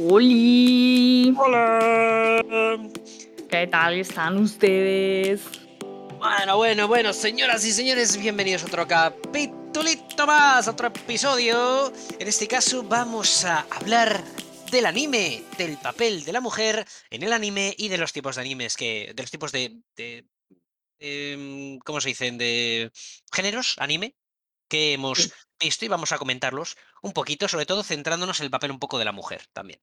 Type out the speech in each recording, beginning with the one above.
Hola. ¿Qué tal están ustedes? Bueno, bueno, bueno, señoras y señores, bienvenidos a otro capitulito más, a otro episodio. En este caso vamos a hablar del anime, del papel de la mujer en el anime y de los tipos de animes que, de los tipos de, de em, ¿cómo se dicen? De géneros anime que hemos Sí. Visto y vamos a comentarlos un poquito, sobre todo centrándonos en el papel un poco de la mujer también.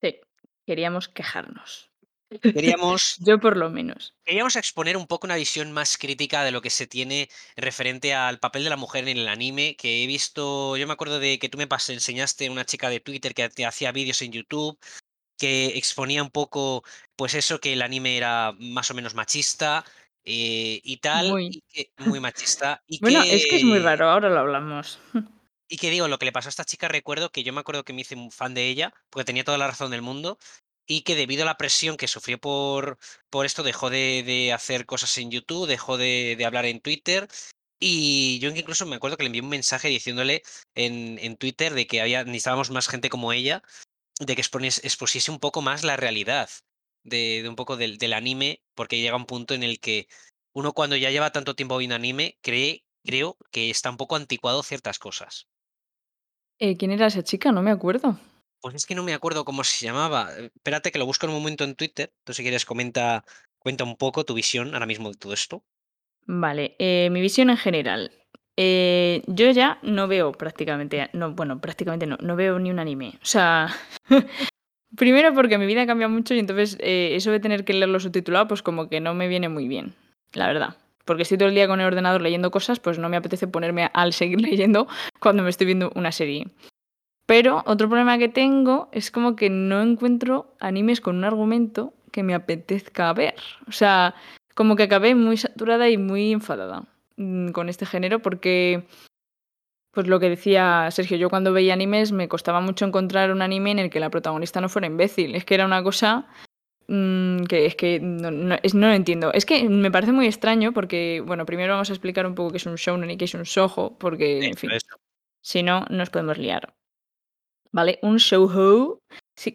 Sí, queríamos quejarnos. Queríamos Yo por lo menos. Queríamos exponer un poco una visión más crítica de lo que se tiene referente al papel de la mujer en el anime, que he visto, yo me acuerdo de que tú me enseñaste una chica de Twitter que te hacía vídeos en YouTube, que exponía un poco, pues eso, que el anime era más o menos machista eh, y tal, Muy. y que, muy machista, y Bueno, es que es muy raro, ahora lo hablamos. y que digo, lo que le pasó a esta chica, recuerdo que yo me acuerdo que me hice un fan de ella, porque tenía toda la razón del mundo, y que debido a la presión que sufrió por, por esto, dejó de, de hacer cosas en YouTube, dejó de, de hablar en Twitter. Y yo incluso me acuerdo que le envié un mensaje diciéndole en, en Twitter de que había, necesitábamos más gente como ella, de que expusiese un poco más la realidad de, de un poco del, del anime, porque llega un punto en el que uno cuando ya lleva tanto tiempo viendo anime, cree, creo que está un poco anticuado ciertas cosas. Eh, ¿Quién era esa chica? No me acuerdo. Pues es que no me acuerdo cómo se llamaba. Eh, Espérate que lo busco en un momento en Twitter. Tú si quieres comenta, cuenta un poco tu visión ahora mismo de todo esto. Vale, eh, mi visión en general. Eh, yo ya no veo prácticamente, no, bueno, prácticamente no, no veo ni un anime. O sea, primero porque mi vida cambia mucho y entonces eh, eso de tener que leerlo subtitulado, pues como que no me viene muy bien, la verdad. Porque estoy todo el día con el ordenador leyendo cosas, pues no me apetece ponerme al seguir leyendo cuando me estoy viendo una serie. Pero otro problema que tengo es como que no encuentro animes con un argumento que me apetezca ver. O sea, como que acabé muy saturada y muy enfadada mm, con este género porque, pues lo que decía Sergio, yo cuando veía animes me costaba mucho encontrar un anime en el que la protagonista no fuera imbécil. Es que era una cosa mm, que es que no, no- es- no lo entiendo. Es que me parece muy extraño porque, bueno, primero vamos a explicar un poco qué es un shounen y qué es un shoujo, porque, en fin, si no, nos podemos liar. ¿Vale? Un shoujo,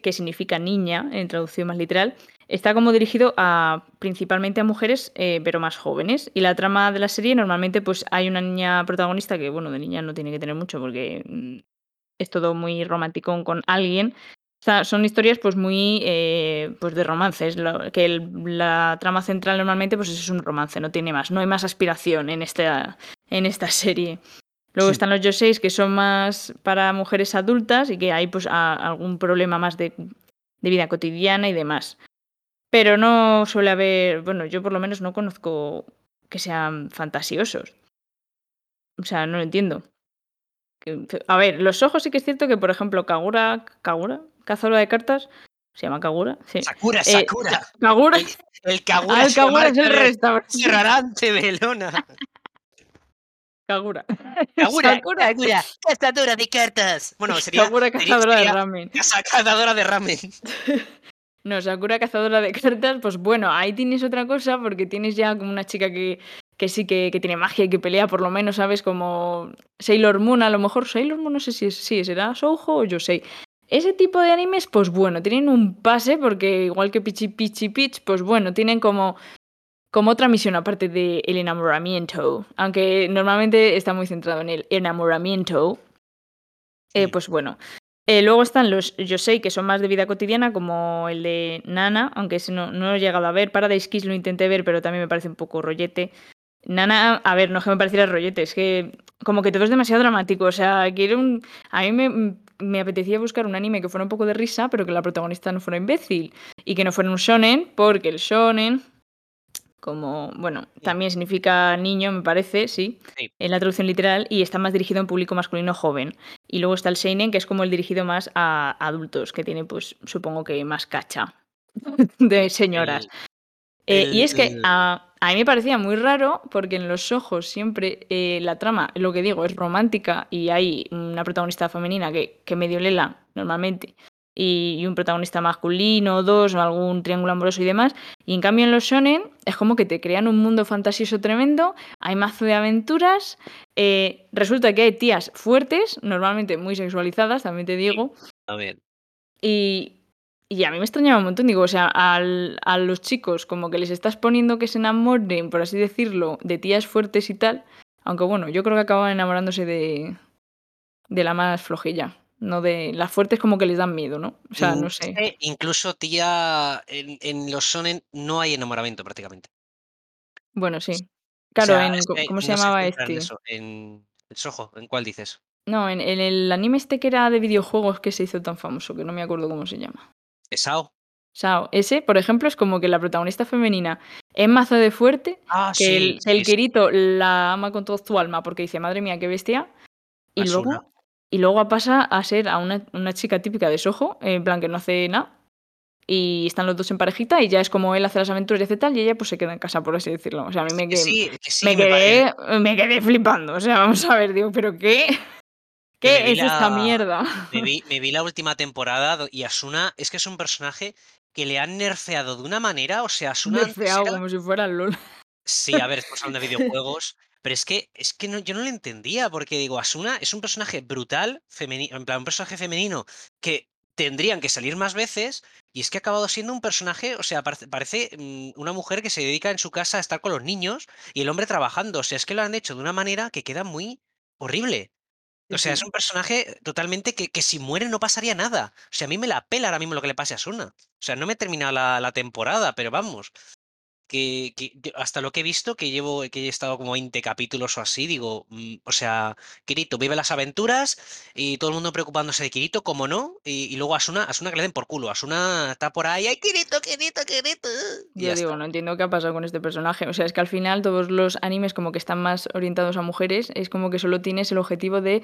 que significa niña, en traducción más literal, está como dirigido a principalmente a mujeres, eh, pero más jóvenes. Y la trama de la serie, normalmente, pues hay una niña protagonista que, bueno, de niña no tiene que tener mucho porque mm, es todo muy romántico con alguien. O sea, son historias pues muy eh, pues de romances, que el- la trama central normalmente pues es un romance, no tiene más, no hay más aspiración en esta, en esta serie. Luego Sí. están los yoseis que son más para mujeres adultas y que hay pues a- algún problema más de, de vida cotidiana y demás. Pero no suele haber, bueno, yo por lo menos no conozco que sean fantasiosos. O sea, no lo entiendo. A ver, los ojos sí que es cierto que, por ejemplo, Kagura, Kagura, cazadora de cartas, ¿se llama Kagura? Sí. Sakura, Eh, Sakura. Kagura, El, el Kagura, ah, el Kagura es el re- restaurante. restaurante Belona. Kagura. Kagura, Sakura. Kagura, cazadora de cartas. Bueno, sería, sería- cazadora de sería ramen. casa- cazadora de ramen. No, Sakura cazadora de cartas, pues bueno, ahí tienes otra cosa porque tienes ya como una chica que, que sí que, que tiene magia y que pelea por lo menos, ¿sabes? Como Sailor Moon, a lo mejor Sailor Moon no sé si es, sí, será Soujo o Yosei. Ese tipo de animes, pues bueno, tienen un pase porque igual que Pichi Pichi Pitch, pues bueno, tienen como, como otra misión aparte del enamoramiento. Aunque normalmente está muy centrado en el enamoramiento. Eh, pues bueno. Eh, luego están los Yosei, que son más de vida cotidiana, como el de Nana, aunque no, no lo he llegado a ver. Paradise Kiss lo intenté ver, pero también me parece un poco rollete. Nana, a ver, no es que me pareciera rollete, es que como que todo es demasiado dramático. O sea, quiero un. A mí me apetecía buscar un anime que fuera un poco de risa, pero que la protagonista no fuera imbécil. Y que no fuera un shonen, porque el shonen, como, bueno, también significa niño, me parece, sí, Sí. en la traducción literal, y está más dirigido a un público masculino joven. Y luego está el Seinen, que es como el dirigido más a adultos, que tiene, pues, supongo que más cacha de señoras. El- Eh, y es que a mí me parecía muy raro porque en los ojos siempre eh, la trama, lo que digo, es romántica y hay una protagonista femenina que, que medio lela normalmente y, y un protagonista masculino, dos o algún triángulo amoroso y demás. Y en cambio en los shonen es como que te crean un mundo fantasioso tremendo, hay mazo de aventuras, eh, resulta que hay tías fuertes, normalmente muy sexualizadas, también te digo, ver. Y, y a mí me extrañaba un montón, digo, o sea, al- a los chicos como que les estás poniendo que se enamoren, por así decirlo, de tías fuertes y tal, aunque bueno, yo creo que acaban enamorándose de, de la más flojilla, no de las fuertes como que les dan miedo, ¿no? O sea, no sé. incluso, tía, en en los shonen no hay enamoramiento prácticamente. Bueno, sí. O Claro, sea, en, ¿cómo se no se llamaba este? eso, en el Soho, ¿en cuál dices? No, en, en el anime este que era de videojuegos que se hizo tan famoso, que no me acuerdo cómo se llama. ¿Sao? Sao, ese, por ejemplo, es como que la protagonista femenina es mazo de fuerte, Ah, que sí, el, sí, el sí, Kirito la ama con toda su alma porque dice, madre mía, qué bestia, y Asuna. luego, y luego pasa a ser a una, una chica típica de Soho, en plan que no hace nada, y están los dos en parejita, y ya es como él hace las aventuras y hace tal, y ella pues se queda en casa, por así decirlo. O sea, a mí me, Que que- sí, sí, me, quedé, me quedé flipando. O sea, vamos a ver, digo, ¿pero qué? ¿Qué es esta mierda? me vi me vi la última temporada y Asuna es que es un personaje que le han nerfeado de una manera, o sea, Asuna Nerfeado era como si fuera LOL. Sí, a ver, estamos hablando de videojuegos, pero es que es que no, yo no lo entendía, porque digo, Asuna es un personaje brutal, femenino, en plan, un personaje femenino que tendrían que salir más veces, y es que ha acabado siendo un personaje, o sea, parece, mm, una mujer que se dedica en su casa a estar con los niños y el hombre trabajando. O sea, es que lo han hecho de una manera que queda muy horrible. O sea, es un personaje totalmente que, que si muere no pasaría nada. O sea, a mí me la pela ahora mismo lo que le pase a Asuna. O sea, no me he terminado la, la temporada, pero vamos que, que hasta lo que he visto, que llevo, que he estado como 20 capítulos o así, digo, mm, o sea, Kirito vive las aventuras y todo el mundo preocupándose de Kirito, como no, y, y luego Asuna, Asuna que le den por culo, Asuna está por ahí, ¡ay, Kirito, Kirito, Kirito! Y Yo digo, está. no entiendo qué ha pasado con este personaje. O sea, es que al final todos los animes como que están más orientados a mujeres, es como que solo tienes el objetivo de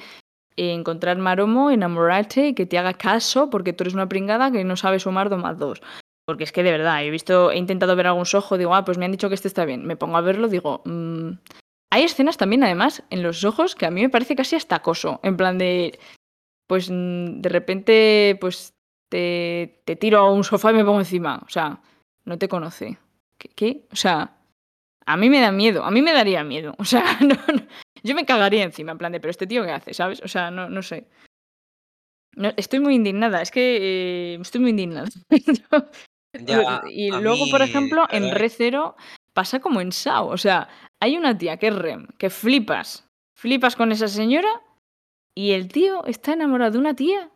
encontrar maromo, enamorarte y que te haga caso porque tú eres una pringada que no sabe sumar dos más dos. Porque es que de verdad, he visto, he intentado ver algún sojo, digo, ah, pues me han dicho que este está bien. Me pongo a verlo, digo, mm, hay escenas también, además, en los ojos que a mí me parece casi hasta acoso. En plan de, pues mm, de repente, pues te, te tiro a un sofá y me pongo encima. O sea, no te conoce. ¿Qué? O sea, a mí me da miedo, a mí me daría miedo. O sea, no, yo me cagaría encima, en plan de, pero este tío qué hace, ¿sabes? O sea, no, no sé. No, estoy muy indignada, es que eh, estoy muy indignada. Ya, y luego, por ejemplo, en Re Zero pasa como en Sao. O sea, hay una tía que es Rem, que flipas. Flipas con esa señora y el tío está enamorado de una tía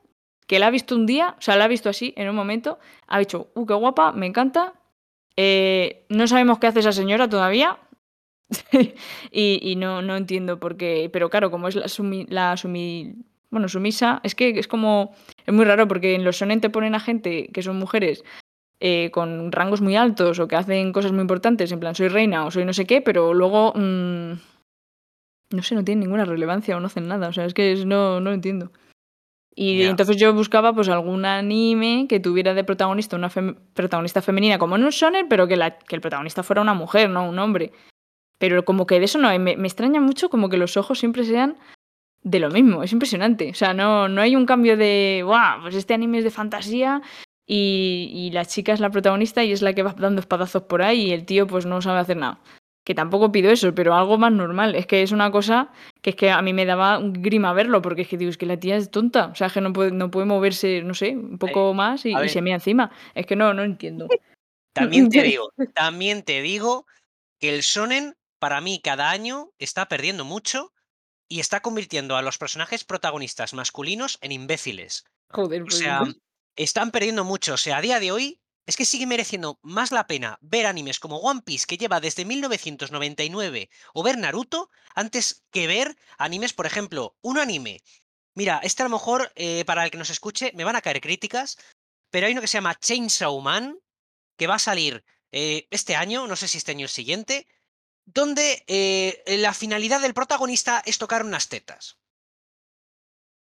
que la ha visto un día, o sea, la ha visto así en un momento, ha dicho, uh, qué guapa, me encanta. Eh, no sabemos qué hace esa señora todavía. y, y no, no entiendo por qué. Pero claro, como es la, sumi, la sumi, bueno, sumisa, es que es como. Es muy raro porque en los sonen te ponen a gente que son mujeres eh, con rangos muy altos o que hacen cosas muy importantes, en plan soy reina o soy no sé qué, pero luego. Mmm, no sé, no tienen ninguna relevancia o no hacen nada. O sea, es que es, no, no entiendo. Y ya. entonces yo buscaba pues algún anime que tuviera de protagonista una fem protagonista femenina como en un shonen, pero que, la, que el protagonista fuera una mujer, no un hombre. Pero como que de eso no, me, me, extraña mucho como que los ojos siempre sean de lo mismo, es impresionante. O sea, no, no hay un cambio de, wow, pues este anime es de fantasía y, y la chica es la protagonista y es la que va dando espadazos por ahí y el tío pues no sabe hacer nada. Que tampoco pido eso, pero algo más normal. Es que es una cosa que es que a mí me daba un grima verlo, porque es que digo, es que la tía es tonta. O sea, que no puede, no puede moverse, no sé, un poco más y, y se mea encima. Es que no, no entiendo. También te digo, también te digo que el shonen, para mí, cada año está perdiendo mucho y está convirtiendo a los personajes protagonistas masculinos en imbéciles. Joder, O pues. sea, están perdiendo mucho. O sea, a día de hoy es que sigue mereciendo más la pena ver animes como One Piece, que lleva desde 1999, o ver Naruto, antes que ver animes, por ejemplo, un anime. Mira, este a lo mejor, eh, para el que nos escuche, me van a caer críticas, pero hay uno que se llama Chainsaw Man, que va a salir eh, este año, no sé si este año o el siguiente, donde eh, la finalidad del protagonista es tocar unas tetas.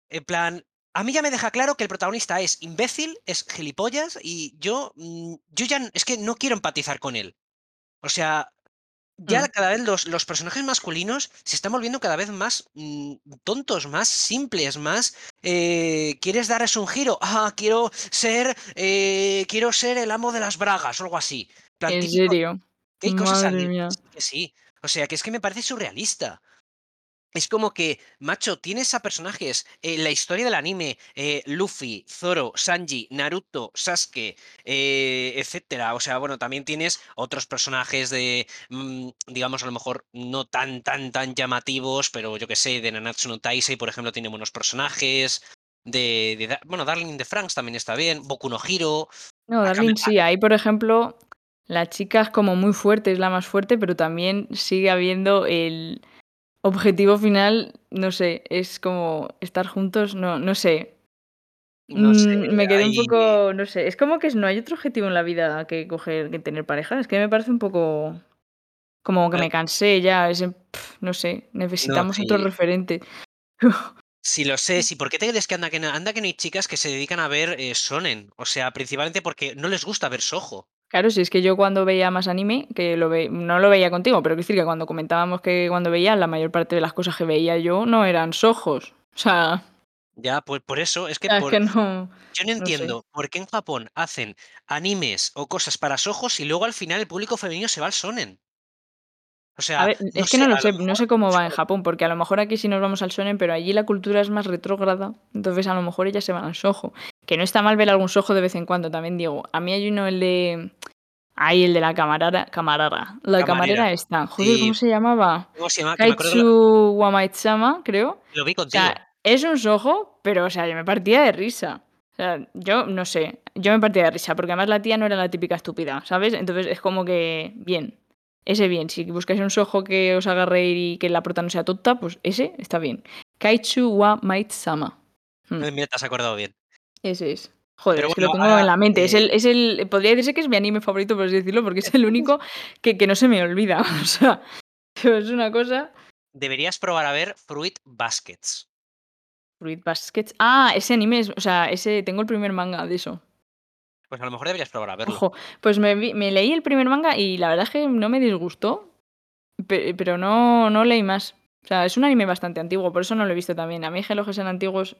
En plan, a mí ya me deja claro que el protagonista es imbécil, es gilipollas y yo, mm, yo ya es que no quiero empatizar con él. O sea, ya Mm. cada vez los, los, personajes masculinos se están volviendo cada vez más mmm, tontos, más simples, más eh, quieres dar es un giro, ah, quiero ser, eh, quiero ser el amo de las bragas o algo así. Plan, ¿En típico, serio? Hay cosas que sí. O sea, que es que me parece surrealista. Es como que, macho, tienes a personajes, eh, la historia del anime, eh, Luffy, Zoro, Sanji, Naruto, Sasuke, eh, etcétera. O sea, bueno, también tienes otros personajes de, mm, digamos, a lo mejor no tan, tan, tan llamativos, pero yo que sé, de Nanatsu no Taisei, por ejemplo, tiene buenos personajes. De, bueno, Darling de Franks también está bien. Boku no Hiro. No, Darling sí, ahí, por ejemplo, la chica es como muy fuerte, es la más fuerte, pero también sigue habiendo el objetivo final, no sé, es como estar juntos, no, no sé. no sé, Mm, me quedé un poco, no sé, es como que no hay otro objetivo en la vida que coger, que tener pareja, es que me parece un poco como que me cansé ya, es, no sé, necesitamos otro sí. referente. Sí, lo sé. Sí, ¿por qué te crees que anda que no, anda que no hay chicas que se dedican a ver eh, shonen? O sea, principalmente porque no les gusta ver sojo. Claro, si es que yo cuando veía más anime, que lo ve no lo veía contigo, pero quiero decir que cuando comentábamos que cuando veía, la mayor parte de las cosas que veía yo no eran sojos. O sea, Ya, pues por eso, es que es que no, yo no no sé. entiendo por qué en Japón hacen animes o cosas para sojos y luego al final el público femenino se va al shonen. O A sea, ver, no es que sé, no lo sé, no sé cómo va en Japón, porque a lo mejor aquí sí nos vamos al shonen, pero allí la cultura es más retrógrada, entonces a lo mejor ellas se van al sojo. Que no está mal ver algún sojo de vez en cuando, también digo. A mí hay uno, el de... Ahí, el de la camarera, camarera. La Camarera. camarera esta. Joder, Sí. ¿cómo se llamaba? ¿Cómo se llama? Kaitsu Wamaitsama, creo. lo vi O contigo. sea, es un sojo, pero, o sea, yo me partía de risa. O sea, yo no sé, yo me partía de risa, porque además la tía no era la típica estúpida, ¿sabes? Entonces es como que, bien, ese bien. Si buscáis un sojo que os haga reír y que la prota no sea tonta, pues ese está bien. Kaitsu wa Maid-sama. Hmm, Mira, te has acordado bien. Ese es. Joder, Pero es que lo tengo ahora, en la mente. Es el, es el, podría decirse que es mi anime favorito, por así decirlo, porque es el único que, que no se me olvida. O sea, es una cosa. deberías probar a ver Fruit Baskets. Fruit Baskets. Ah, ese anime es, o sea, ese, tengo el primer manga de eso. Pues a lo mejor deberías probar a verlo. Ojo, pues me, me leí el primer manga y la verdad es que no me disgustó, pe- pero no, no leí más. O sea, es un anime bastante antiguo, por eso no lo he visto también. A mí que sean antiguos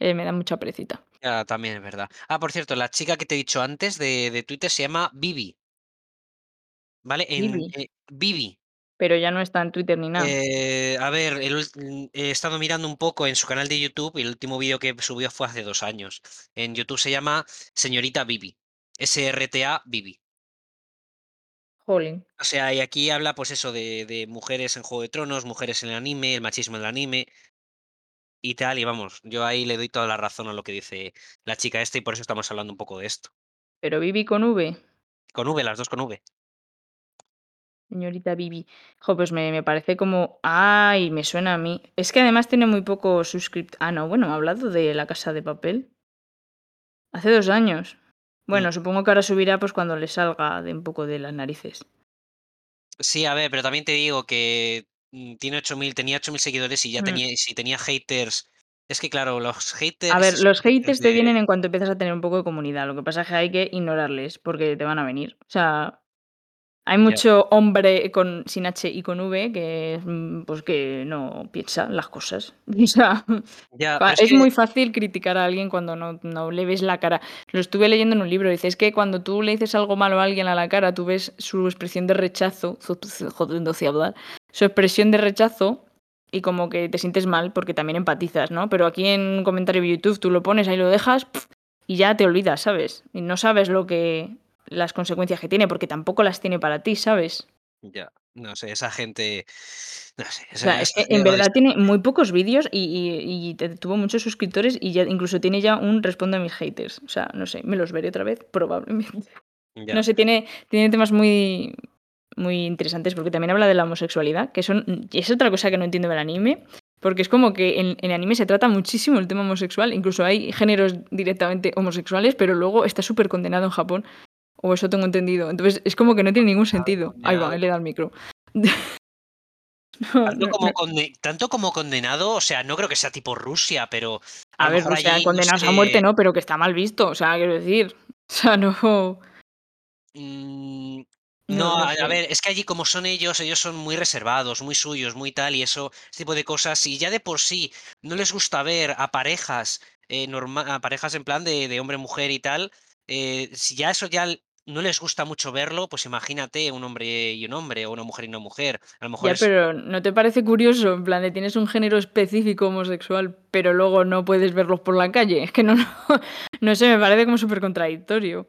eh, me da mucha perecita. Ya, también es verdad. Ah, por cierto, la chica que te he dicho antes de, de Twitter se llama Vivi. ¿Vale? En, Vivi. eh, Vivi. Pero ya no está en Twitter ni nada. Eh, a ver, el mm, he estado mirando un poco en su canal de YouTube y el último vídeo que subió fue hace dos años. En YouTube se llama Señorita Vivi. SRTA Vivi. Jolín. O sea, y aquí habla, pues eso, de, de mujeres en Juego de Tronos, mujeres en el anime, el machismo en el anime y tal. Y vamos, yo ahí le doy toda la razón a lo que dice la chica esta y por eso estamos hablando un poco de esto. Pero Vivi con V, Con V, las dos con V. señorita Vivi. Jo, pues me, me parece como. Ay, me suena a mí. Es que además tiene muy poco suscript. Ah, no, bueno, ha hablado de la casa de papel. Hace dos años. Bueno, supongo que ahora subirá pues cuando le salga de un poco de las narices. Sí, a ver, pero también te digo que mm, tiene 8000, tenía 8000 seguidores y ya Mm. tenía, si tenía haters. Es que claro, los haters. A ver, los haters te vienen en cuanto empiezas a tener un poco de comunidad. Lo que pasa es que hay que ignorarles porque te van a venir. O sea, hay mucho hombre con sin H y con V que mm, pues que no piensa las cosas. O sea, es es que- muy fácil criticar a alguien cuando no, no le ves la cara. Lo estuve leyendo en un libro. Dice, es que cuando tú le dices algo malo a alguien a la cara, tú ves su expresión de rechazo. sé hablar. Su expresión de rechazo y como que te sientes mal porque también empatizas, ¿no? Pero aquí en un comentario de YouTube tú lo pones, ahí lo dejas y ya te olvidas, ¿sabes? Y no sabes lo que las consecuencias que tiene porque tampoco las tiene para ti, ¿sabes? Ya, no sé, esa gente. No sé. O sea, esa- es que esa- en es- verdad tiene muy pocos vídeos y, y- tuvo muchos suscriptores y ya incluso tiene ya un responde a mis haters. O sea, no sé, me los veré otra vez, probablemente. ya. No sé, tiene, tiene temas muy, muy interesantes porque también habla de la homosexualidad, que son, y es otra cosa que no entiendo del anime, porque es como que en, en anime se trata muchísimo el tema homosexual, incluso hay géneros directamente homosexuales, pero luego está súper condenado en Japón, o eso tengo entendido. Entonces es como que no tiene ningún sentido. Ahí va, ahí le da el micro. No, Tanto no, como, no. conde- tanto como condenado, o sea, no creo que sea tipo Rusia, pero. A, ver, o sea, condenados a muerte no, pero que está mal visto, o sea, quiero decir. O sea, no. mm, No, a, ver, es que allí como son ellos, ellos son muy reservados, muy suyos, muy tal, y eso, ese tipo de cosas, y ya de por sí no les gusta ver a parejas, eh, norma- a parejas en plan de, de hombre-mujer y tal, eh, si ya eso ya no les gusta mucho verlo, pues imagínate un hombre y un hombre, o una mujer y una mujer. A lo mejor Ya, es pero ¿no te parece curioso? En plan de tienes un género específico homosexual, pero luego no puedes verlos por la calle. Es que no, no, no sé, me parece como súper contradictorio.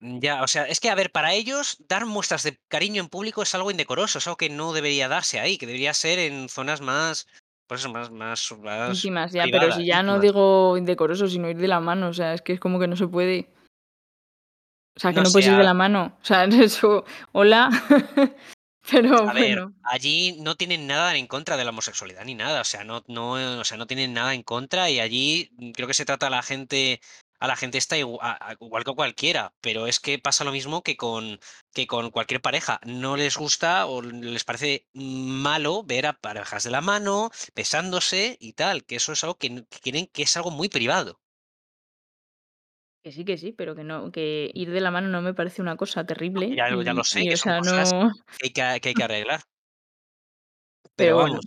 Mm, ya, o sea, es que, a ver, para ellos dar muestras de cariño en público es algo indecoroso, es algo que no debería darse ahí, que debería ser en zonas más, pues eso, más más más Íntimas, ya, pero si ya no digo indecoroso, sino ir de la mano, o sea, es que es como que no se puede. O sea, que No puedes ir de la mano. O sea, eso, hola, pero a ver, bueno. allí no tienen nada en contra de la homosexualidad ni nada, o sea, no no, o sea, no tienen nada en contra y allí, mm, creo que se trata a la gente a la gente esta igu a igual que cualquiera, pero es que pasa lo mismo que con que con cualquier pareja, no les gusta o les parece malo ver a parejas de la mano, besándose y tal, que eso es algo que quieren que es algo muy privado. Que sí, que sí, pero que no, que ir de la mano no me parece una cosa terrible Ya lo ya lo sé, y, que o son sea, cosas no que hay que que hay que arreglar. Pero pero bueno. vamos,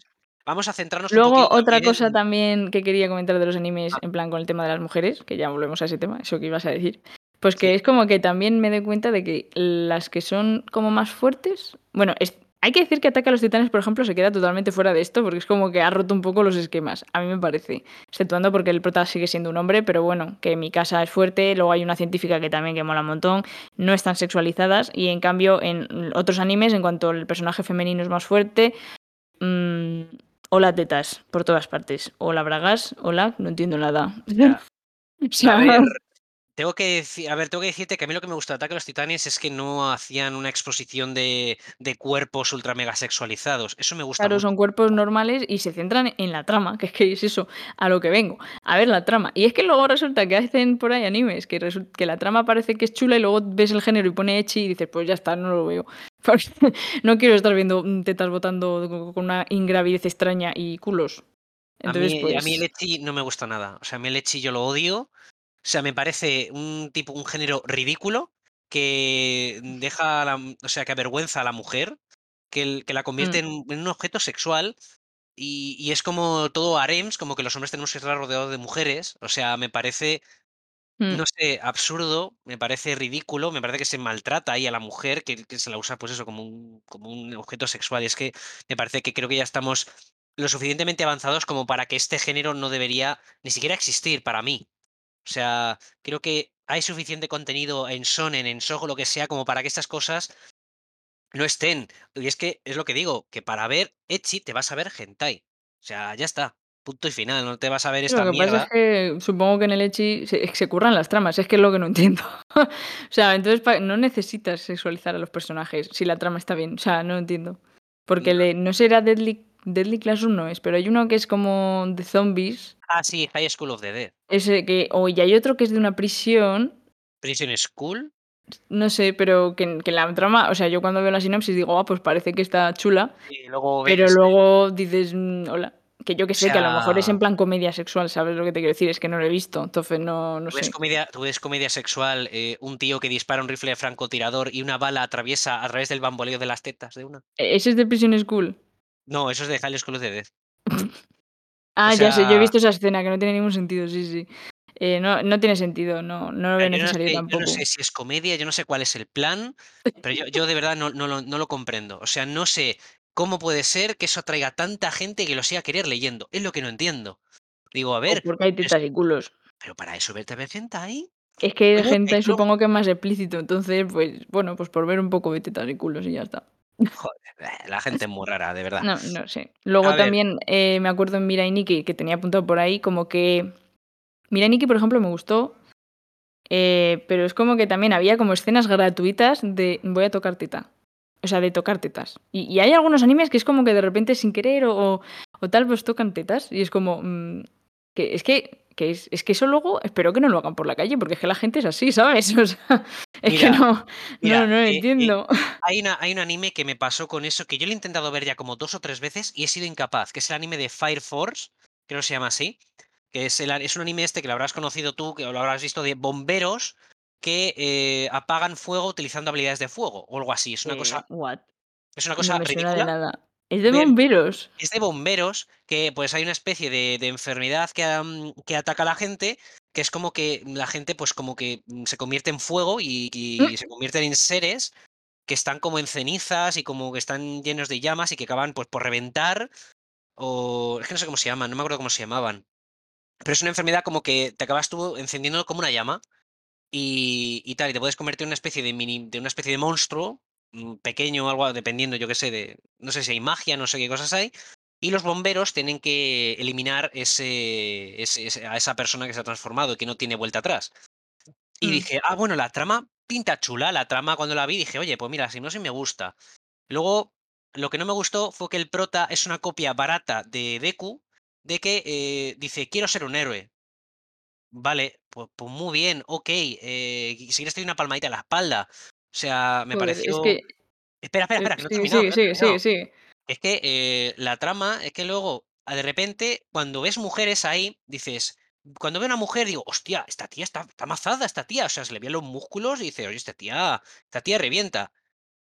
vamos a centrarnos un Luego, poquito otra cosa también que quería comentar de los animes, ah, en plan con el tema de las mujeres, que ya volvemos a ese tema, eso que ibas a decir, pues sí, que es como que también me doy cuenta de que las que son como más fuertes, bueno, es hay que decir que Ataque a los Titanes, por ejemplo, se queda totalmente fuera de esto, porque es como que ha roto un poco los esquemas, a mí me parece, exceptuando porque el prota sigue siendo un hombre, pero bueno, que mi casa es fuerte, luego hay una científica que también que mola un montón, no están sexualizadas y en cambio en otros animes, en cuanto el personaje femenino es más fuerte, mm, hola tetas por todas partes. Hola bragas, hola, no entiendo nada. A ver Tengo que deci a ver, tengo que decirte que a mí lo que me gusta de Ataque a los Titanes es que no hacían una exposición de de cuerpos ultra mega sexualizados. Eso me gusta claro, mucho. son cuerpos normales y se centran en la trama, que es que es eso, a lo que vengo, a ver la trama. Y es que luego resulta que hacen por ahí animes que que la trama parece que es chula y luego ves el género y pone ecchi y dices: "Pues ya está, no lo veo". No quiero estar viendo, tetas botando co con una ingravidez extraña y culos. A Entonces, mí a mí el pues ecchi no me gusta nada. O sea, a mí el ecchi yo lo odio. O sea, me parece un tipo un género ridículo que deja a la o sea, que avergüenza a la mujer, que el que la convierte mm, en un en un objeto sexual y y es como todo harems, como que los hombres tenemos que estar rodeados de mujeres. O sea, me parece mm, No sé, absurdo, me parece ridículo, me parece que se maltrata ahí a la mujer, que que se la usa, pues eso, como un como un objeto sexual. Y es que me parece que creo que ya estamos lo suficientemente avanzados como para que este género no debería ni siquiera existir para mí. O sea, creo que hay suficiente contenido en Shonen, en Shoujo, lo que sea, como para que estas cosas no estén. Y es que es lo que digo, que para ver ecchi te vas a ver hentai. O sea, ya está, punto y final, no te vas a ver lo esta que pasa es mierda. que supongo que en el ecchi se se curran las tramas, es que es lo que no entiendo. O sea, entonces no necesitas sexualizar a los personajes si la trama está bien, o sea, no entiendo. Porque le no será Deadly Deadly Classroom no es, pero hay uno que es como de zombies, Ah, sí, High School of the Dead. ese que o y hay otro que es de una prisión, Prison School. no sé, pero que que la trama, o sea, yo cuando veo la sinopsis digo: "Ah, pues parece que está chula", Y luego pero ves, eh, luego dices: "Mm, hola", que yo que o sé, que a lo mejor es en plan comedia sexual, ¿sabes lo que te quiero decir? Es que no lo he visto, entonces no no tú ves sé. comedia tú ves comedia sexual, eh, un tío que dispara un rifle de francotirador y una bala atraviesa a través del bamboleo de las tetas de una. ¿E ese es de Prison School? No, eso es de High School of the Dead. O Ah, ya sé, yo he visto esa escena que no tiene ningún sentido, sí, sí. Eh, no no tiene sentido, no no lo veo yo no necesario sé yo no tampoco. sé si es comedia, yo no sé cuál es el plan, pero yo yo de verdad no no lo no lo comprendo. O sea, no sé cómo puede ser que eso atraiga tanta gente que lo siga a querer leyendo. Es lo que no entiendo. Digo, a ver, porque hay tetas y culos. pero para eso vete a ver hentai. Es que eh, hentai supongo que es más explícito, entonces, pues, bueno, pues por ver un poco de tetas y culos y ya está. Joder, la gente es muy rara, de verdad. No, no sé. Luego A también, eh, me acuerdo en Mirai Nikki, que tenía apuntado por ahí, como que Mirai Nikki, por ejemplo, me gustó, eh, pero es como que también había como escenas gratuitas de voy a tocar teta. O sea, de tocar tetas. Y y hay algunos animes que es como que de repente sin querer o o o tal, pues tocan tetas y es como, mm, que es que que es es que eso luego espero que no lo hagan por la calle, porque es que la gente es así, ¿sabes? O sea, es que Mira, no no mira, no lo eh eh, entiendo. hay una hay un anime que me pasó con eso, que yo lo he intentado ver ya como 2 o 3 veces y he sido incapaz, que es el anime de Fire Force, creo que se llama así, que es el es un anime este que lo habrás conocido tú, que lo habrás visto, de bomberos que, eh, apagan fuego utilizando habilidades de fuego, o algo así. Es una cosa what? es una No cosa me suena de nada. Es de bomberos. es de bomberos que, pues, hay una especie de de enfermedad que, am, que ataca a la gente, que es como que la gente, pues, como que, mm, se convierte en fuego y Mm. se convierten en seres que están como en cenizas y como que están llenos de llamas y que acaban, pues, por reventar, o es que no sé cómo se llaman, no me acuerdo cómo se llamaban. Pero es una enfermedad como que te acabas tú encendiendo como una llama y y tal, y te puedes convertir en una especie de mini de una especie de monstruo, mm, pequeño o algo, dependiendo, yo qué sé, de no sé si hay magia, no sé qué cosas hay, y los bomberos tienen que eliminar ese ese a esa persona que se ha transformado y que no tiene vuelta atrás. Y Mm. dije: "Ah, bueno, la trama pinta chula". La trama cuando la vi dije: "Oye, pues mira, la sinopsis me gusta". Luego, lo que no me gustó fue que el prota es una copia barata de Deku, de que, eh, dice: "Quiero ser un héroe". Vale, pues pues muy bien, okey, eh, si quieres te doy una palmadita en la espalda. O sea, me Joder, es pareció que espera, espera, espera, que no he sigue, terminado, sigue, que no he sigue, sigue, terminado. sigue. Es que, eh, la trama es que luego, de repente, cuando ves mujeres ahí, dices cuando veo una mujer digo: "Hostia, esta tía está está mazada, esta tía", o sea, se le veían los músculos y dices: "Oye, esta tía esta tía revienta".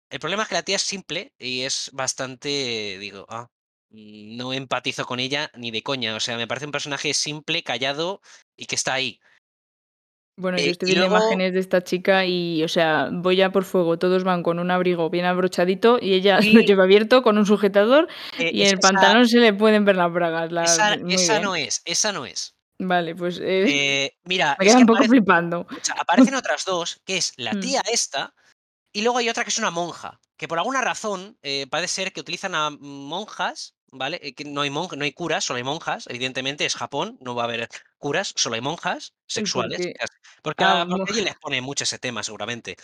El problema es que la tía es simple y es bastante digo: "Ah, no empatizo con ella ni de coña". O sea, me parece un personaje simple, callado y que está ahí. Bueno, yo Eh, estoy y viendo luego imágenes de esta chica y, o sea, voy a por fuego. Todos van con un abrigo bien abrochadito y ella lo lleva abierto con un sujetador eh, y en el esa pantalón se le pueden ver las bragas. La esa no es, esa no es. Vale, pues, eh, Eh, mira, me es queda que un poco aparece flipando. aparecen otras 2 que es la Mm, tía esta, y luego hay otra que es una monja, que por alguna razón, eh, parece ser que utilizan a monjas, ¿vale? Que no hay no hay curas, solo hay monjas, evidentemente es Japón, no va a haber curas, solo hay monjas ¿y por sexuales, porque Ah, a porque ella les pone mucho ese tema seguramente.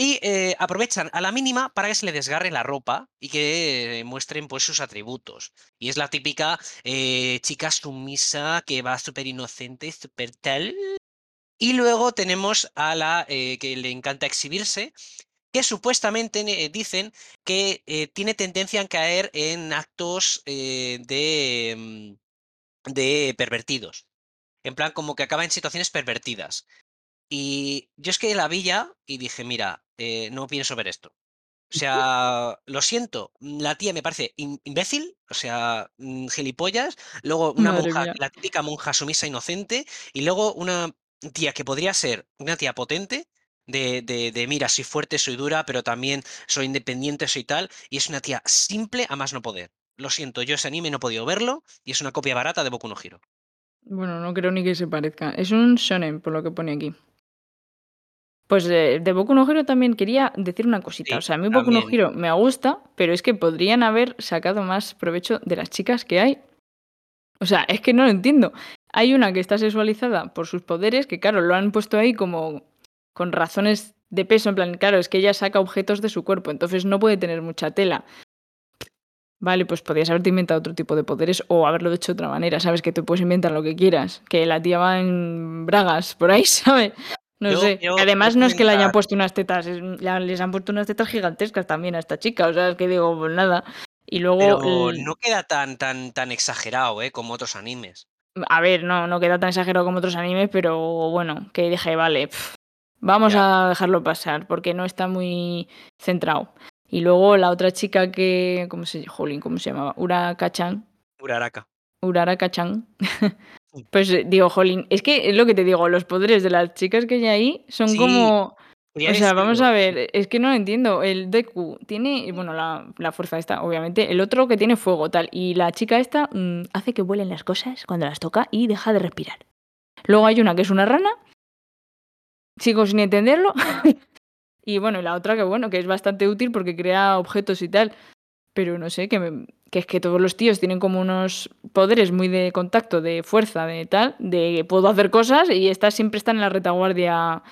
Y, eh, aprovechan a la mínima para que se le desgarre la ropa y que eh, muestren, pues, sus atributos. Y es la típica, eh, chica sumisa que va súper inocente, súper tal. Y luego tenemos a la, eh, que le encanta exhibirse, que supuestamente dicen que, tiene tendencia a caer en actos, de, mm, de pervertidos. En plan, como que acaba en situaciones pervertidas. Y yo es que la vi ya y dije: "Mira, eh, no pienso ver esto". O sea, lo siento, mm, la tía me parece im imbécil, o sea, mm, gilipollas, luego una madre monja, mía. la típica monja sumisa inocente, y luego una tía que podría ser una tía potente, de de de: "Mira, soy fuerte, soy dura, pero también soy independiente, soy tal", y es una tía simple a más no poder. Lo siento, yo ese anime no he podido verlo, y es una copia barata de Boku no Hero. Bueno, no creo ni que se parezca. Es un shonen, por lo que pone aquí. Pues de de Boku no Hero también quería decir una cosita. O sea, a mí Boku no. Hero me gusta, pero es que podrían haber sacado más provecho de las chicas que hay. O sea, es que no lo entiendo. Hay una que está sexualizada por sus poderes, que claro, lo han puesto ahí como con razones de peso, en plan, claro, es que ella saca objetos de su cuerpo, entonces no puede tener mucha tela. Vale, pues podrías haberte inventado otro tipo de poderes o haberlo hecho de otra manera, ¿sabes? Que te puedes inventar lo que quieras, que la tía va en bragas por ahí, ¿sabes? No Yo sé. Además no es que le hayan puesto unas tetas, es- les han puesto unas tetas gigantescas también a esta chica, o sea, es que digo, pues nada. Y luego, pero no queda tan tan tan exagerado, ¿eh?, como otros animes. a ver, no, no queda tan exagerado como otros animes, pero bueno, que dije, vale, pf, vamos Ya, a dejarlo pasar, porque no está muy centrado. Y luego la otra chica que, ¿cómo se, jolín, ¿cómo se llamaba? Uraka-chan, Uraraka. Uraraka-chan. Pues, eh, digo, jolín, es que es lo que te digo, los poderes de las chicas que hay ahí son Sí, como o sea, vamos a ver, es que no lo entiendo. El Deku tiene, bueno, la la fuerza esta, obviamente, el otro que tiene fuego, tal, y la chica esta, mm, hace que vuelen las cosas cuando las toca y deja de respirar. Luego hay una que es una rana, sigo sin entenderlo, y bueno, y la otra que, bueno, que es bastante útil porque crea objetos y tal. Pero no sé, que me que es que todos los tíos tienen como unos poderes muy de contacto, de fuerza, de tal, de puedo hacer cosas y esta siempre está en la retaguardia.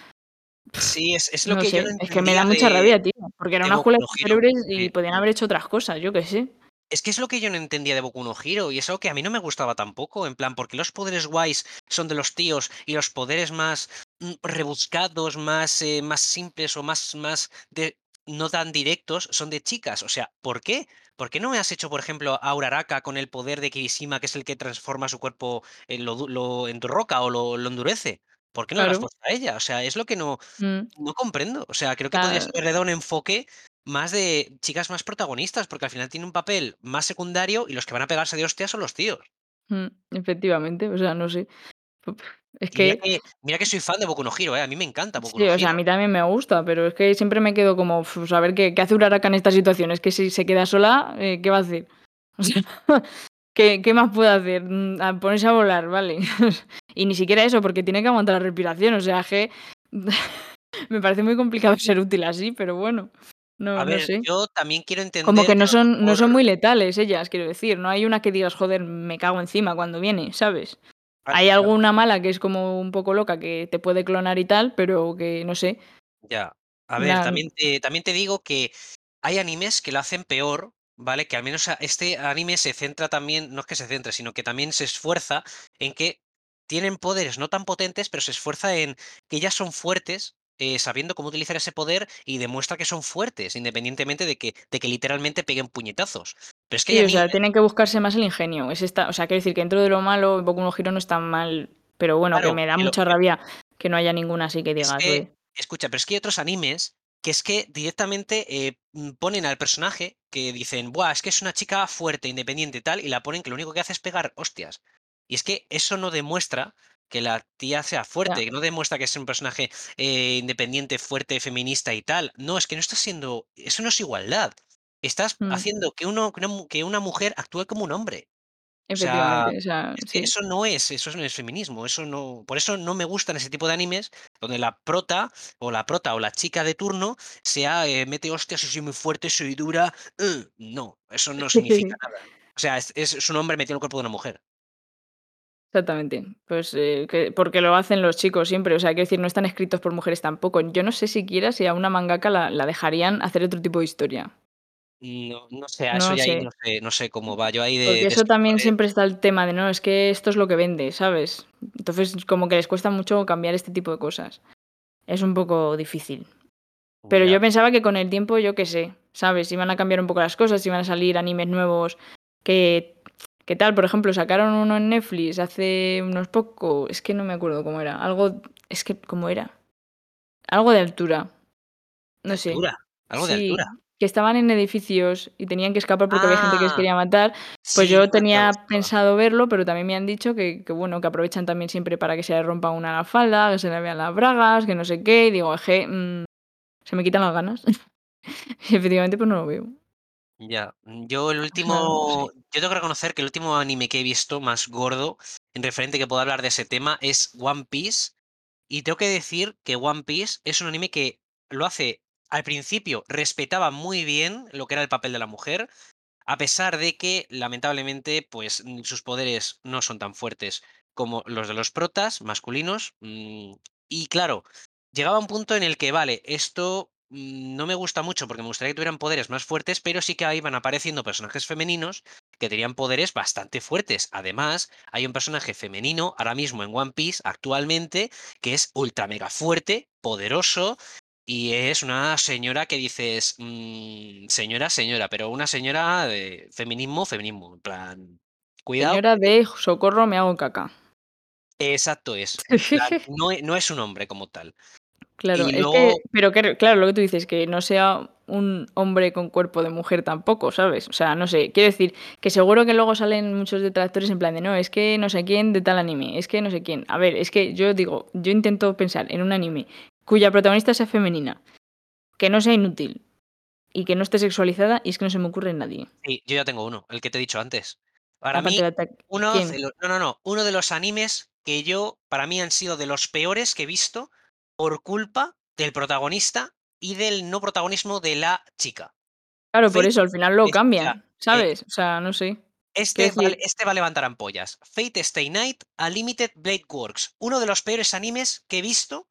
Sí, es es lo No que yo no sé, es que me da mucha rabia, tío, porque era una escuela de superhéroes y podían haber hecho otras cosas, yo qué sé. Es que es lo que yo no entendía de Boku no Hero, y es algo que a mí no me gustaba tampoco, en plan, ¿por qué los poderes guays son de los tíos y los poderes más, mm, rebuscados, más, eh, más simples o más más de no tan directos son de chicas? O sea, ¿por qué? ¿Por qué no me has hecho, por ejemplo, a Uraraka con el poder de Kirishima, que es el que transforma su cuerpo en lo du lo en roca o lo lo endurece? ¿Por qué no lo has Claro. puesto a ella? O sea, es lo que no Mm. no comprendo. O sea, creo que podrías haberle dado un enfoque más de chicas más protagonistas, porque al final tiene un papel más secundario y los que van a pegarse de hostias son los tíos. Mm, efectivamente, o sea, no sé. Es mira que mira que soy fan de Boku no Hero, ¿eh? A mí me encanta Boku sí, no o sea, a mí también me gusta, pero es que siempre me quedo como, pues a ver qué qué hace Uraraka en esta situación. Es que si se queda sola, eh, ¿qué va a hacer? O sea, ¿qué qué más puede hacer? Mm, a ponerse a volar, vale. Y ni siquiera eso, porque tiene que aguantar la respiración, o sea, que me parece muy complicado ser útil así, pero bueno, no A no ver, sé. yo también quiero Como entender que que no son no son muy letales ellas, quiero decir. No hay una que digas: "Joder, me cago encima cuando viene", ¿sabes? Ah, Hay alguna mala que es como un poco loca, que te puede clonar y tal, pero que no sé, ya. A ver, también te también te digo que hay animes que lo hacen peor, ¿vale? Que al menos este anime se centra también no es que se centre, sino que también se esfuerza en que tienen poderes no tan potentes, pero se esfuerza en que ellas son fuertes, eh, sabiendo cómo utilizar ese poder y demuestra que son fuertes, independientemente de que de que literalmente peguen puñetazos. Pero es que sí, o sea, tienen que buscarse más el ingenio. Es esta o sea, quiero decir que dentro de lo malo, Boku no Hero no es tan mal, pero bueno, que me da lo mucha rabia que no haya ninguna así que Es digas: que, "Oye". escucha, pero es que hay otros animes que es que directamente eh, mm, ponen al personaje que dicen, Buah, es que es una chica fuerte, independiente y tal, y la ponen que lo único que hace es pegar hostias. Y es que eso no demuestra que la tía sea fuerte, que no demuestra que es un personaje eh, independiente, fuerte, feminista y tal. No, es que no estás siendo, eso no es igualdad. Estás mm, haciendo que, uno, que una mu- que una mujer actúe como un hombre. O sea, efectivamente, o sea, es que sí. eso no es eso no es feminismo, eso no por eso no me gustan ese tipo de animes donde la prota, o la prota, o la chica de turno sea, eh, mete hostias, y soy muy fuerte, soy dura, uh, no, eso no significa nada. O sea, es es es un hombre metido en el cuerpo de una mujer. Exactamente. Pues, eh, que porque lo hacen los chicos siempre, o sea, quiero decir, no están escritos por mujeres tampoco. Yo no sé siquiera si a una mangaka la la dejarían hacer otro tipo de historia. No no sé, a eso No ya ahí sé, no sé no sé cómo va. Yo ahí de porque de eso también escritores siempre está el tema de: "No, es que esto es lo que vende", ¿sabes? Entonces, como que les cuesta mucho cambiar este tipo de cosas. Es un poco difícil. Pero ya, yo pensaba que con el tiempo, yo qué sé, ¿sabes? Iban a cambiar un poco las cosas, iban a salir animes nuevos que ¿qué tal? Por ejemplo, sacaron uno en Netflix hace unos poco, es que no me acuerdo cómo era, algo es que, ¿cómo era? Algo de altura, no sé. altura, algo de altura. Que estaban en edificios y tenían que escapar porque había gente que les Ah, quería matar. Pues sí, yo tenía pensado verlo, pero también me han dicho que que bueno, que aprovechan también siempre para que se le rompa una la falda, que se le vean las bragas, que no sé qué, y digo: "Es que, mm, se me quitan las ganas". Y efectivamente, pues no lo veo. Ya, mm, yo el último yo tengo que reconocer que el último anime que he visto más gordo en referente que puedo hablar de ese tema es One Piece, y tengo que decir que One Piece es un anime que lo hace al principio respetaba muy bien lo que era el papel de la mujer, a pesar de que, lamentablemente, pues, sus poderes no son tan fuertes como los de los protas masculinos, mm, y claro, llegaba un punto en el que, vale, esto, no me gusta mucho porque me gustaría que tuvieran poderes más fuertes, pero sí que ahí van apareciendo personajes femeninos que tenían poderes bastante fuertes. Además, hay un personaje femenino ahora mismo en One Piece, actualmente, que es ultra mega fuerte, poderoso, y es una señora que dices, mm, señora, señora, pero una señora de feminismo, feminismo, en plan, cuidado. Señora de socorro, me hago caca. Exacto es, no e no es un hombre como tal. Claro, es que pero que claro, lo que tú dices, que no sea un hombre con cuerpo de mujer tampoco, ¿sabes? O sea, no sé, quiero decir que seguro que luego salen muchos detractores en plan de: "No, es que no sé quién de tal anime, es que no sé quién". A ver, es que yo digo, yo intento pensar en un anime cuya protagonista sea femenina, que no sea inútil y que no esté sexualizada, y es que no se me ocurre nadie. sí, yo ya tengo uno, el que te he dicho antes. Para Aparte mí, uno ¿quién? de los no, no, no, uno de los animes que yo para mí han sido de los peores que he visto por culpa del protagonista y del no protagonismo de la chica. Claro, por eso al final lo cambian, eh ¿sabes? O sea, no sé. Este decir este va a levantar ampollas. Fate Stay Night, A Limited Blade Works, uno de los peores animes que he visto,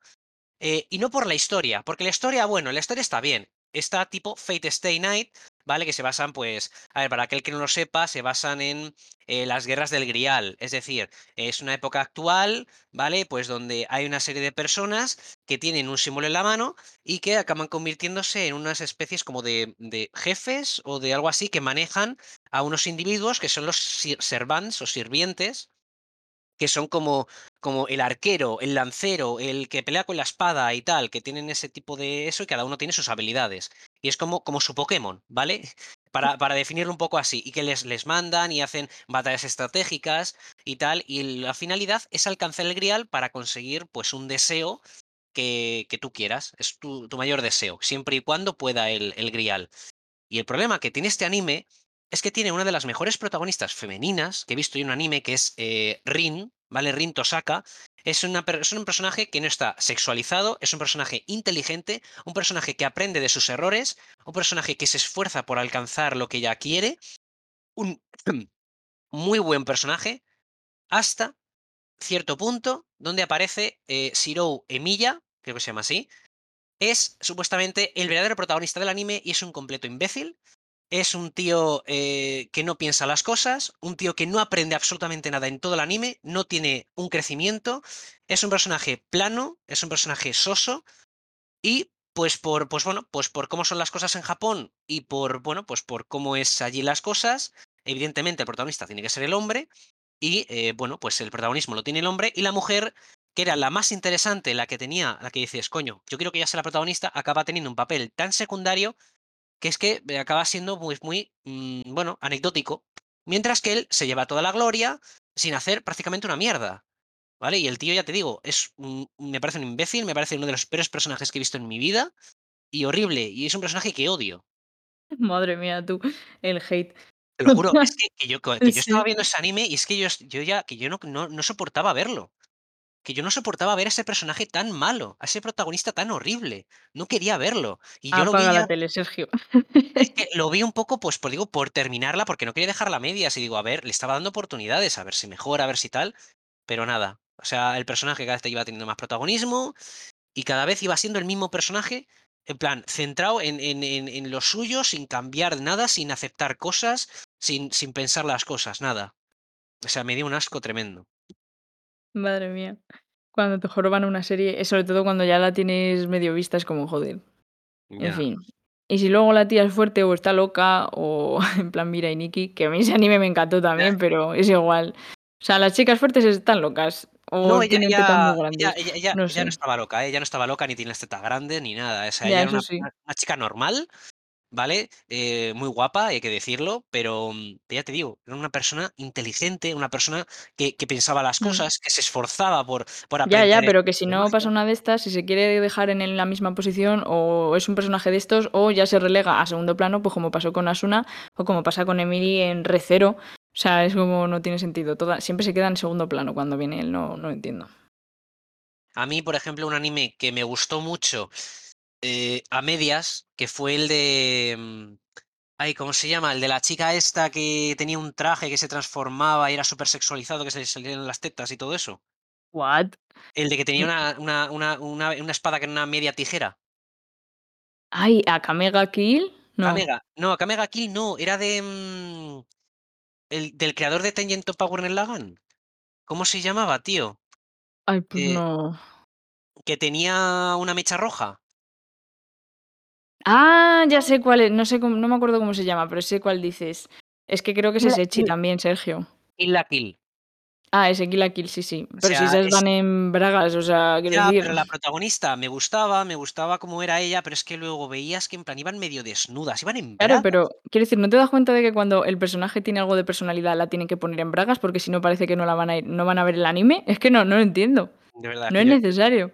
eh, y no por la historia, porque la historia, bueno, la historia está bien. Está tipo Fate Stay Night, ¿vale? Que se basan, pues, a ver, para aquel que no lo sepa, se basan en eh, las guerras del Grial. Es decir, es una época actual, ¿vale? Pues donde hay una serie de personas que tienen un símbolo en la mano y que acaban convirtiéndose en unas especies como de, de jefes o de algo así que manejan a unos individuos que son los servants o sirvientes que son como como el arquero, el lancero, el que pelea con la espada y tal, que tienen ese tipo de eso, y cada uno tiene sus habilidades. Y es como, como su Pokémon, ¿vale? Para, para definirlo un poco así, y que les, les mandan y hacen batallas estratégicas y tal, y la finalidad es alcanzar el grial para conseguir pues un deseo que, que tú quieras, es tu, tu, mayor deseo, siempre y cuando pueda el, el grial. Y el problema que tiene este anime es que tiene una de las mejores protagonistas femeninas que he visto en un anime, que es eh, Rin, ¿vale? Rin Tosaka. Es, un personaje que no está sexualizado, es un personaje inteligente, un personaje que aprende de sus errores, un personaje que se esfuerza por alcanzar lo que ella quiere, un muy buen personaje, hasta cierto punto donde aparece eh, Shirou creo que se llama así, es supuestamente el verdadero protagonista del anime y es un completo imbécil. Es un tío eh, que no piensa las cosas, un tío que no aprende absolutamente nada en todo el anime, no tiene un crecimiento, es un personaje plano, es un personaje soso y pues por pues bueno, pues por cómo son las cosas en Japón y por bueno, pues por cómo es allí las cosas, evidentemente el protagonista tiene que ser el hombre y eh, bueno, pues el protagonismo lo tiene el hombre y la mujer que era la más interesante, la que tenía, la que dices, coño, yo quiero que ella sea la protagonista, acaba teniendo un papel tan secundario que es que eh, acaba siendo muy, muy, mmm, bueno, anecdótico. Mientras que él se lleva toda la gloria sin hacer prácticamente una mierda. ¿Vale? Y el tío, ya te digo, es un, me parece un imbécil, me parece uno de los peores personajes que he visto en mi vida. Y horrible. Y es un personaje que odio. Madre mía, tú, el hate. Te lo juro, es que, que yo, que yo estaba viendo ese anime y es que yo, yo ya, que yo no, no, no soportaba verlo que yo no soportaba ver a ese personaje tan malo, a ese protagonista tan horrible. No quería verlo. Y yo Apaga lo veía, la tele, Sergio. es que lo vi un poco, pues, por, digo, por terminarla, porque no quería dejarla a medias. Y digo, a ver, le estaba dando oportunidades, a ver si mejora, a ver si tal. Pero nada. O sea, el personaje cada vez iba teniendo más protagonismo y cada vez iba siendo el mismo personaje, en plan, centrado en, en, en, en lo suyo, sin cambiar nada, sin aceptar cosas, sin, sin pensar las cosas, nada. O sea, me dio un asco tremendo. Madre mía. Cuando te joroban una serie, eh, sobre todo cuando ya la tienes medio vista, es como, joder. En Ya. fin. Y si luego la tía es fuerte o está loca, o en plan Mirai Nikki, que a mí ese anime me encantó Ya. también, pero es igual. O sea, las chicas fuertes están locas No, o ella tienen tetas ella muy ella grandes, ella ella no ella no sé. estaba loca, ¿eh? Ella no estaba loca, ni tiene las tetas grandes, ni nada. O sea, ella Ya, era eso una sí. una una chica normal, ¿vale? Eh, muy guapa, hay que decirlo, pero, mm, ya te digo, era una persona inteligente, una persona que que pensaba las Mm. cosas, que se esforzaba por por Ya, ya, aprender pero que si no pasa una de estas, si se quiere dejar en la misma posición, o es un personaje de estos, o ya se relega a segundo plano, pues como pasó con Asuna, o como pasa con Emily en Re:Zero. O sea, es como no tiene sentido. Toda siempre se queda en segundo plano cuando viene él, no no entiendo. A mí, por ejemplo, un anime que me gustó mucho, eh, a medias, que fue el de, mm, ay, ¿cómo se llama? El de la chica esta que tenía un traje que se transformaba y era supersexualizado, que se le salían las tetas y todo eso. ¿What? El de que tenía una una una una una espada que era una media tijera. Ay, ¿Akame ga Kill? No. Kamega, no, Akame ga Kill no, era de, mm, el del creador de Tengen Toppa Gurren Lagann. ¿Cómo se llamaba, tío? Ay, pues Eh no. que tenía una mecha roja. Ah, ya sé cuál es, no sé cómo no me acuerdo cómo se llama, pero sé cuál dices. Es que creo que ese es Kill. también, Sergio. Kill la Kill. Ah, ese Kill la Kill, sí, sí. O Pero si esas es van en bragas, o sea, quiero Ya, decir. pero la protagonista me gustaba, me gustaba cómo era ella, pero es que luego veías que en plan iban medio desnudas, iban en Claro, bragas. pero quiero decir, ¿no te das cuenta de que cuando el personaje tiene algo de personalidad la tienen que poner en bragas? Porque si no parece que no la van a ir no van a ver el anime. Es que no, no lo entiendo. De verdad, No es yo necesario.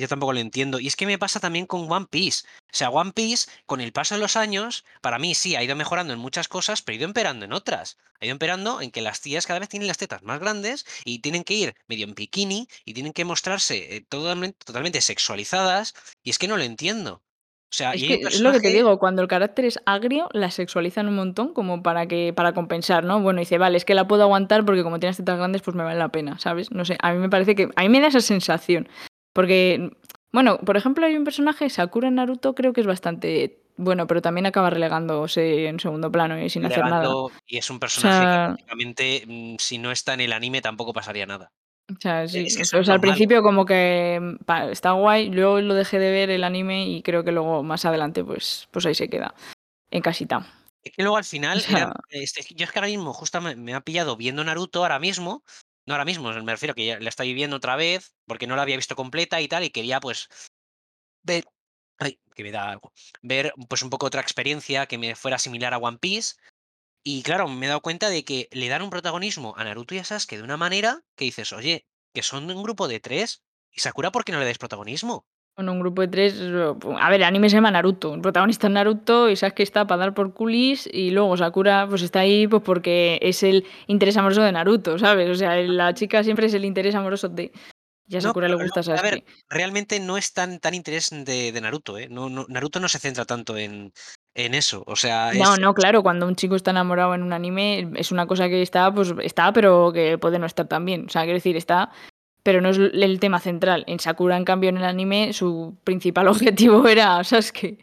Yo tampoco lo entiendo. Y es que me pasa también con One Piece. O sea, One Piece, con el paso de los años, para mí sí, ha ido mejorando en muchas cosas, pero ha ido empeorando en otras. Ha ido empeorando en que las tías cada vez tienen las tetas más grandes y tienen que ir medio en bikini y tienen que mostrarse, eh, totalmen totalmente sexualizadas, y es que no lo entiendo. O sea, Es que es lo que te digo, cuando el carácter es agrio, la sexualizan un montón como para que para compensar, ¿no? Bueno, dice: "Vale, es que la puedo aguantar porque como tiene las tetas grandes, pues me vale la pena", ¿sabes? No sé, a mí me parece que a mí me da esa sensación. Porque, bueno, por ejemplo, hay un personaje, Sakura en Naruto, creo que es bastante bueno, pero también acaba relegándose en segundo plano y sin hacer nada. Y es un O personaje que prácticamente, mm, si no está en el anime tampoco pasaría nada. O sea, sí, es que o es sea, al principio como que, mm, pa está guay, luego lo dejé de ver el anime y creo que luego más adelante, pues pues ahí se queda, en casita. Es que luego al final sea este, yo es que ahora mismo justa me me ha pillado viendo Naruto ahora mismo, no ahora mismo, me refiero que la estoy viendo otra vez, porque no la había visto completa y tal, y quería, pues ver Ay, que me da algo. Ver, pues, un poco otra experiencia que me fuera similar a One Piece. Y claro, me he dado cuenta de que le dan un protagonismo a Naruto y a Sasuke de una manera que dices: "Oye, que son un grupo de 3, ¿y Sakura por qué no le dais protagonismo?". Bueno, un grupo de 3, a ver, el anime se llama Naruto. El protagonista es Naruto y Sasuke está para dar por culis y luego Sakura, pues, está ahí, pues, porque es el interés amoroso de Naruto, ¿sabes? O sea, la chica siempre es el interés amoroso de y a No, Sakura le gusta no, a ver, realmente no es tan tan interés de de Naruto, ¿eh? No no Naruto no se centra tanto en en eso, o sea, No, es no, claro, cuando un chico está enamorado en un anime es una cosa que está, pues, está, pero que puede no estar tan bien. O sea, quiero decir, está, pero no es el tema central. En Sakura, en cambio, en el anime, su principal objetivo era Sasuke.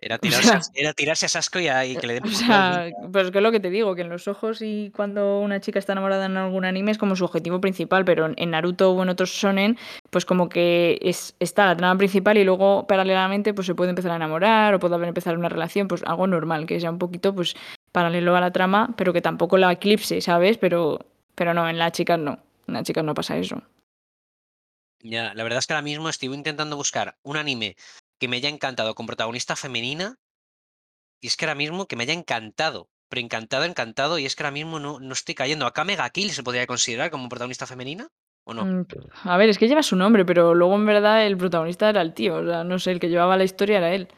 Era O tirarse a sea era tirarse a Sasuke y a y que le den o sea, pues, que es lo que te digo, que en los ojos y cuando una chica está enamorada en algún anime es como su objetivo principal, pero en Naruto o en otros shonen, pues, como que es está la trama principal y luego paralelamente, pues, se puede empezar a enamorar o puede haber empezado una relación, pues, algo normal, que sea un poquito, pues, paralelo a la trama, pero que tampoco la eclipse, ¿sabes? Pero pero no, en las chicas no, en las chicas no pasa eso. Ya, la verdad es que ahora mismo estoy intentando buscar un anime que me haya encantado con protagonista femenina y es que ahora mismo que me haya encantado, pero encantado, encantado, y es que ahora mismo no no estoy cayendo. ¿Akame ga Kill se podría considerar como protagonista femenina o no? Mm, a ver, es que lleva su nombre, pero luego en verdad el protagonista era el tío, o sea, no sé, el que llevaba la historia era él.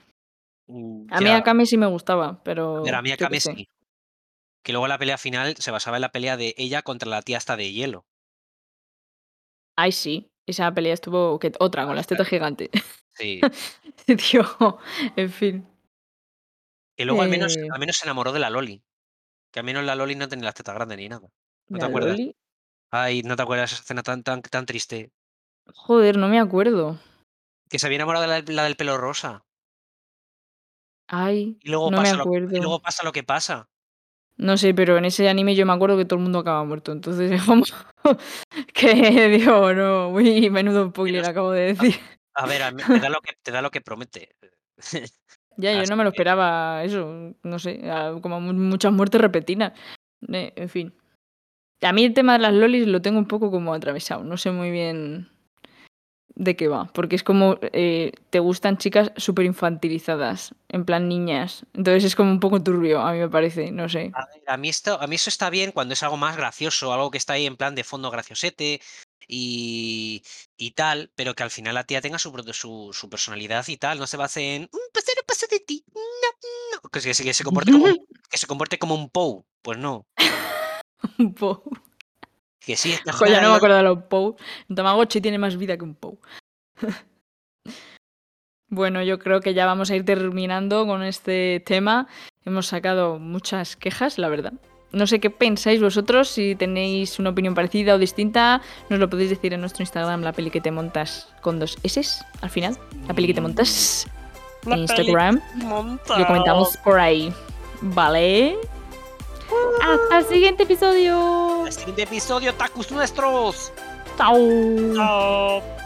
Mm, A mí. Akame sí me gustaba, A ver, a pero mí Akame sí. Que luego la pelea final se basaba en la pelea de ella contra la tía esta de hielo. Ay, sí, esa pelea estuvo que otra con las tetas gigantes. Sí. Tío, en fin. Que luego al menos Eh al menos se enamoró de la Loli, que al menos la Loli no tenía las tetas grandes ni nada, ¿no te ¿La acuerdas? Loli? Ay, ¿no te acuerdas esa escena tan tan tan triste? Joder, no me acuerdo. Que se había enamorado de la la del pelo rosa. Ay, Y luego no me pasa lo y acuerdo. luego pasa lo que pasa. No sé, pero en ese anime yo me acuerdo que todo el mundo acaba muerto, entonces es como que digo, no, uy, menudo spoiler acabo de decir. a ver, a te da lo que te da lo que promete. Ya, yo no me lo esperaba eso, no sé, como mu muchas muertes repentinas, eh, en fin. A mí el tema de las lolis lo tengo un poco como atravesado, no sé muy bien de qué va, porque es como, eh, te gustan chicas superinfantilizadas, en plan niñas, entonces es como un poco turbio, a mí me parece, no sé. A ver, a mí esto a mí eso está bien cuando es algo más gracioso, algo que está ahí en plan de fondo graciosete y y tal, pero que al final la tía tenga su su su personalidad y tal, no se base en: "Mm, pues yo no paso de ti, no, no", que se que se comporte como un que se comporte como un Pou, pues no. Un Pou. Que sí, es mejor Jo, ya la no me acuerdo de los Pou. Un Tamagotchi tiene más vida que un Pou. Bueno, yo creo que ya vamos a ir terminando con este tema. Hemos sacado muchas quejas, la verdad. No sé qué pensáis vosotros, si tenéis una opinión parecida o distinta, nos lo podéis decir en nuestro Instagram, la peli que te montas con dos S al final. La peli que te montas La en Instagram. Lo comentamos por ahí. ¿Vale? Hasta el siguiente episodio. El siguiente episodio, tacos nuestros. Chao. Chao.